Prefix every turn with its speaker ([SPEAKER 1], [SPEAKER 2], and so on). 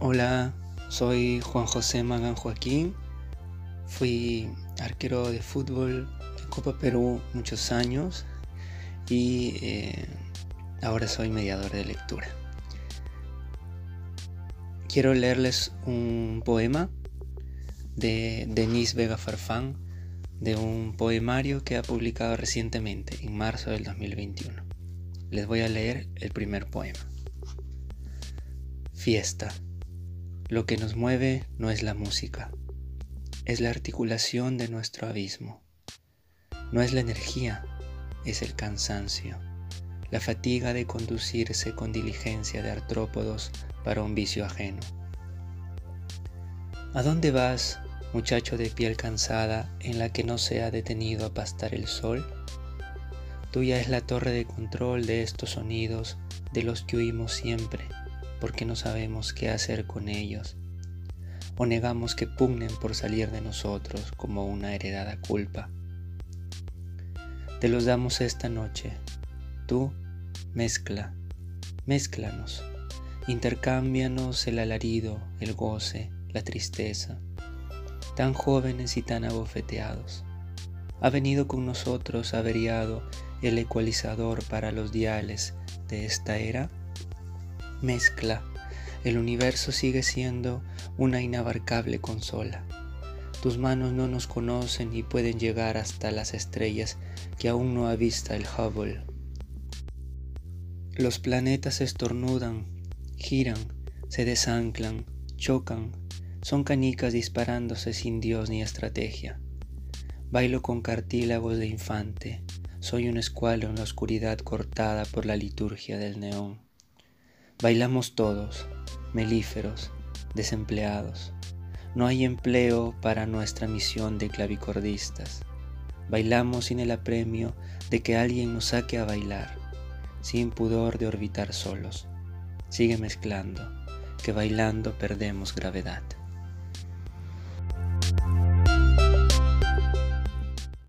[SPEAKER 1] Hola, soy Juan José Magán Joaquín. Fui arquero de fútbol en Copa Perú muchos años y eh, ahora soy mediador de lectura. Quiero leerles un poema de Denise Vega Farfán, de un poemario que ha publicado recientemente, en marzo del 2021. Les voy a leer el primer poema. Fiesta. Lo que nos mueve no es la música, es la articulación de nuestro abismo. No es la energía, es el cansancio, la fatiga de conducirse con diligencia de artrópodos para un vicio ajeno. ¿A dónde vas, muchacho de piel cansada en la que no se ha detenido a pastar el sol? Tuya es la torre de control de estos sonidos de los que huimos siempre porque no sabemos qué hacer con ellos, o negamos que pugnen por salir de nosotros como una heredada culpa. Te los damos esta noche. Tú, mezcla, mézclanos, intercámbianos el alarido, el goce, la tristeza, tan jóvenes y tan abofeteados. Ha venido con nosotros averiado el ecualizador para los diales de esta era mezcla, el universo sigue siendo una inabarcable consola. Tus manos no nos conocen y pueden llegar hasta las estrellas que aún no avista el Hubble. Los planetas estornudan, giran, se desanclan, chocan, son canicas disparándose sin Dios ni estrategia. Bailo con cartílagos de infante, soy un escualo en la oscuridad cortada por la liturgia del neón. Bailamos todos, melíferos, desempleados. No hay empleo para nuestra misión de clavicordistas. Bailamos sin el apremio de que alguien nos saque a bailar, sin pudor de orbitar solos. Sigue mezclando, que bailando perdemos gravedad.